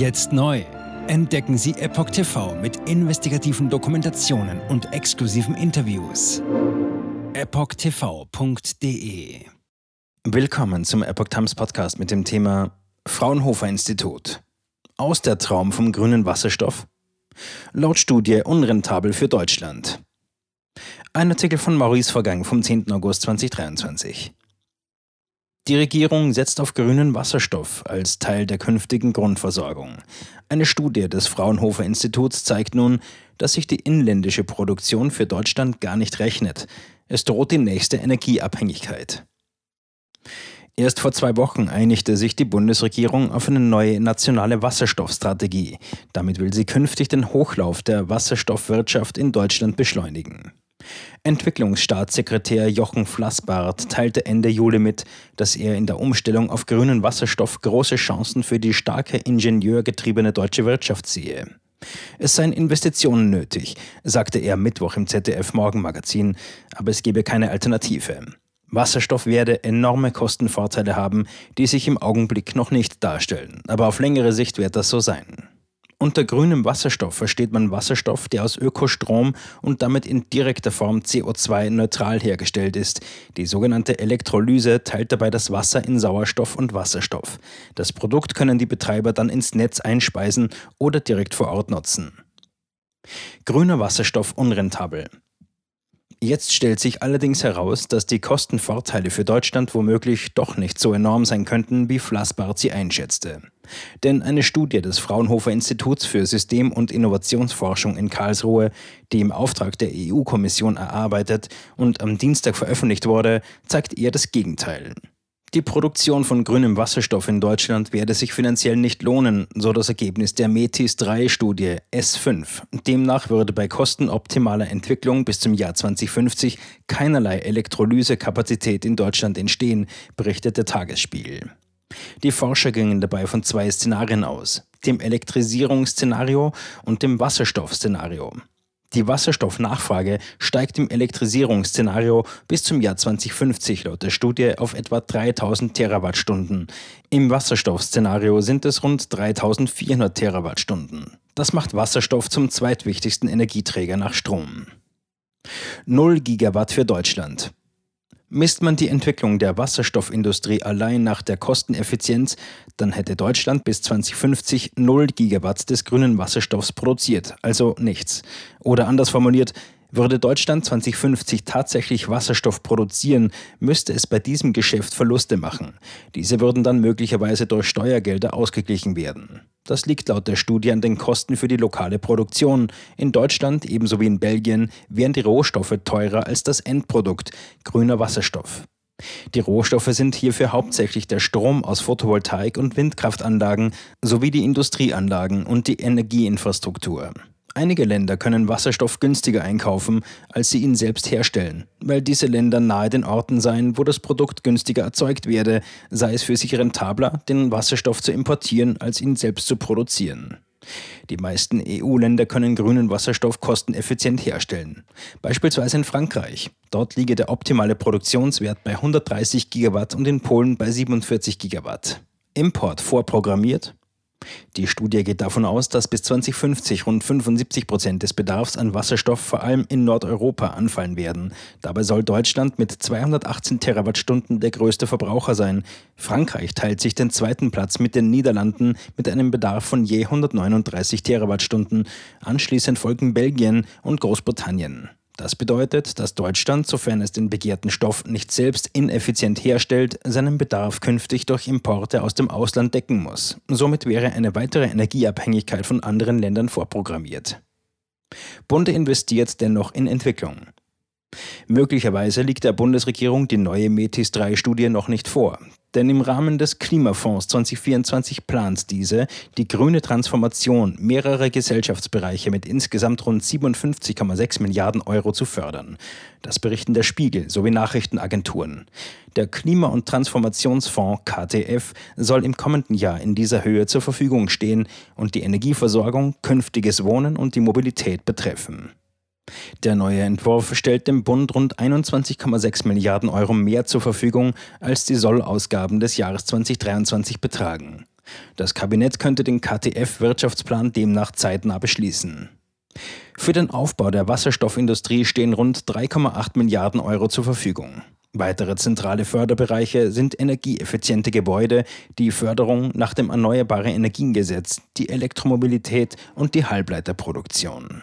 Jetzt neu. Entdecken Sie Epoch TV mit investigativen Dokumentationen und exklusiven Interviews. EpochTV.de Willkommen zum Epoch Times Podcast mit dem Thema Fraunhofer Institut. Aus der Traum vom grünen Wasserstoff? Laut Studie unrentabel für Deutschland. Ein Artikel von Maurice Vergang vom 10. August 2023. Die Regierung setzt auf grünen Wasserstoff als Teil der künftigen Grundversorgung. Eine Studie des Fraunhofer Instituts zeigt nun, dass sich die inländische Produktion für Deutschland gar nicht rechnet. Es droht die nächste Energieabhängigkeit. Erst vor zwei Wochen einigte sich die Bundesregierung auf eine neue nationale Wasserstoffstrategie. Damit will sie künftig den Hochlauf der Wasserstoffwirtschaft in Deutschland beschleunigen. Entwicklungsstaatssekretär Jochen Flassbart teilte Ende Juli mit, dass er in der Umstellung auf grünen Wasserstoff große Chancen für die starke ingenieurgetriebene deutsche Wirtschaft sehe. Es seien Investitionen nötig, sagte er Mittwoch im ZDF Morgenmagazin, aber es gebe keine Alternative. Wasserstoff werde enorme Kostenvorteile haben, die sich im Augenblick noch nicht darstellen, aber auf längere Sicht wird das so sein. Unter grünem Wasserstoff versteht man Wasserstoff, der aus Ökostrom und damit in direkter Form CO2-neutral hergestellt ist. Die sogenannte Elektrolyse teilt dabei das Wasser in Sauerstoff und Wasserstoff. Das Produkt können die Betreiber dann ins Netz einspeisen oder direkt vor Ort nutzen. Grüner Wasserstoff unrentabel. Jetzt stellt sich allerdings heraus, dass die Kostenvorteile für Deutschland womöglich doch nicht so enorm sein könnten, wie Flassbart sie einschätzte. Denn eine Studie des Fraunhofer Instituts für System- und Innovationsforschung in Karlsruhe, die im Auftrag der EU-Kommission erarbeitet und am Dienstag veröffentlicht wurde, zeigt eher das Gegenteil. Die Produktion von grünem Wasserstoff in Deutschland werde sich finanziell nicht lohnen, so das Ergebnis der METIS-3-Studie S5. Demnach würde bei kostenoptimaler Entwicklung bis zum Jahr 2050 keinerlei Elektrolysekapazität in Deutschland entstehen, berichtet der Tagesspiegel. Die Forscher gingen dabei von zwei Szenarien aus, dem Elektrisierungsszenario und dem Wasserstoffszenario. Die Wasserstoffnachfrage steigt im Elektrisierungsszenario bis zum Jahr 2050 laut der Studie auf etwa 3000 Terawattstunden. Im Wasserstoffszenario sind es rund 3400 Terawattstunden. Das macht Wasserstoff zum zweitwichtigsten Energieträger nach Strom. 0 Gigawatt für Deutschland. Misst man die Entwicklung der Wasserstoffindustrie allein nach der Kosteneffizienz, dann hätte Deutschland bis 2050 0 Gigawatt des grünen Wasserstoffs produziert, also nichts. Oder anders formuliert, würde Deutschland 2050 tatsächlich Wasserstoff produzieren, müsste es bei diesem Geschäft Verluste machen. Diese würden dann möglicherweise durch Steuergelder ausgeglichen werden. Das liegt laut der Studie an den Kosten für die lokale Produktion. In Deutschland ebenso wie in Belgien wären die Rohstoffe teurer als das Endprodukt, grüner Wasserstoff. Die Rohstoffe sind hierfür hauptsächlich der Strom aus Photovoltaik- und Windkraftanlagen sowie die Industrieanlagen und die Energieinfrastruktur. Einige Länder können Wasserstoff günstiger einkaufen, als sie ihn selbst herstellen, weil diese Länder nahe den Orten seien, wo das Produkt günstiger erzeugt werde, sei es für sich rentabler, den Wasserstoff zu importieren, als ihn selbst zu produzieren. Die meisten EU-Länder können grünen Wasserstoff kosteneffizient herstellen. Beispielsweise in Frankreich. Dort liege der optimale Produktionswert bei 130 Gigawatt und in Polen bei 47 Gigawatt. Import vorprogrammiert, die Studie geht davon aus, dass bis 2050 rund 75 Prozent des Bedarfs an Wasserstoff vor allem in Nordeuropa anfallen werden. Dabei soll Deutschland mit 218 Terawattstunden der größte Verbraucher sein. Frankreich teilt sich den zweiten Platz mit den Niederlanden mit einem Bedarf von je 139 Terawattstunden. Anschließend folgen Belgien und Großbritannien. Das bedeutet, dass Deutschland, sofern es den begehrten Stoff nicht selbst ineffizient herstellt, seinen Bedarf künftig durch Importe aus dem Ausland decken muss. Somit wäre eine weitere Energieabhängigkeit von anderen Ländern vorprogrammiert. Bunde investiert dennoch in Entwicklung. Möglicherweise liegt der Bundesregierung die neue Metis-3-Studie noch nicht vor. Denn im Rahmen des Klimafonds 2024 plant diese, die grüne Transformation mehrerer Gesellschaftsbereiche mit insgesamt rund 57,6 Milliarden Euro zu fördern. Das berichten der Spiegel sowie Nachrichtenagenturen. Der Klima- und Transformationsfonds KTF soll im kommenden Jahr in dieser Höhe zur Verfügung stehen und die Energieversorgung, künftiges Wohnen und die Mobilität betreffen. Der neue Entwurf stellt dem Bund rund 21,6 Milliarden Euro mehr zur Verfügung, als die Sollausgaben des Jahres 2023 betragen. Das Kabinett könnte den KTF-Wirtschaftsplan demnach zeitnah beschließen. Für den Aufbau der Wasserstoffindustrie stehen rund 3,8 Milliarden Euro zur Verfügung. Weitere zentrale Förderbereiche sind energieeffiziente Gebäude, die Förderung nach dem Erneuerbare Energiengesetz, die Elektromobilität und die Halbleiterproduktion.